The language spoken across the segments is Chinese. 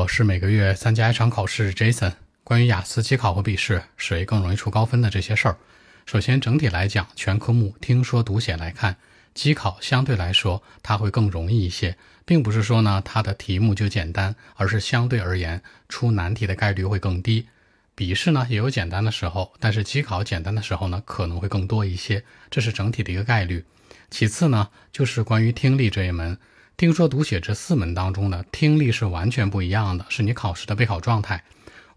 我是每个月参加一场考试，Jason。关于雅思、机考和笔试谁更容易出高分的这些事儿，首先整体来讲，全科目听说读写来看，机考相对来说它会更容易一些，并不是说呢它的题目就简单，而是相对而言出难题的概率会更低。笔试呢也有简单的时候，但是机考简单的时候呢可能会更多一些，这是整体的一个概率。其次呢就是关于听力这一门。听说读写这四门当中呢，听力是完全不一样的，是你考试的备考状态。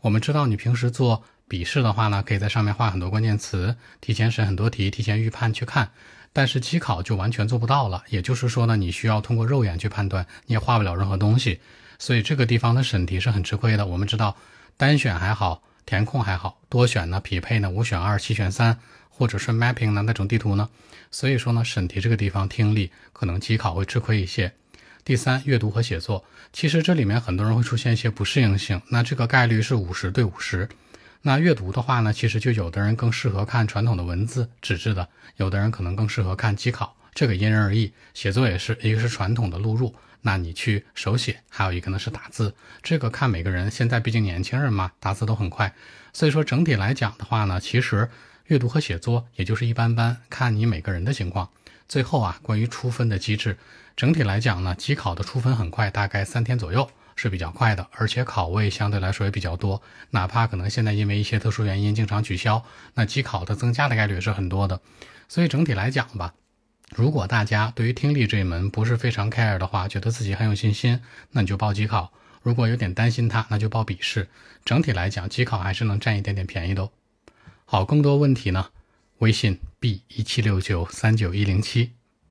我们知道，你平时做笔试的话呢，可以在上面画很多关键词，提前审很多题，提前预判去看。但是机考就完全做不到了，也就是说呢，你需要通过肉眼去判断，你也画不了任何东西。所以这个地方的审题是很吃亏的。我们知道，单选还好，填空还好，多选呢，匹配呢，五选二，七选三，或者是 mapping 呢那种地图呢。所以说呢，审题这个地方听力可能机考会吃亏一些。第三，阅读和写作，其实这里面很多人会出现一些不适应性，那这个概率是五十对五十。那阅读的话呢，其实就有的人更适合看传统的文字纸质的，有的人可能更适合看机考，这个因人而异。写作也是一个是传统的录入，那你去手写，还有一个呢是打字，这个看每个人。现在毕竟年轻人嘛，打字都很快，所以说整体来讲的话呢，其实阅读和写作也就是一般般，看你每个人的情况。最后啊，关于出分的机制，整体来讲呢，机考的出分很快，大概三天左右是比较快的，而且考位相对来说也比较多。哪怕可能现在因为一些特殊原因经常取消，那机考的增加的概率是很多的。所以整体来讲吧，如果大家对于听力这一门不是非常 care 的话，觉得自己很有信心，那你就报机考；如果有点担心它，那就报笔试。整体来讲，机考还是能占一点点便宜的。好，更多问题呢？微信 b 一七六九三九一零七。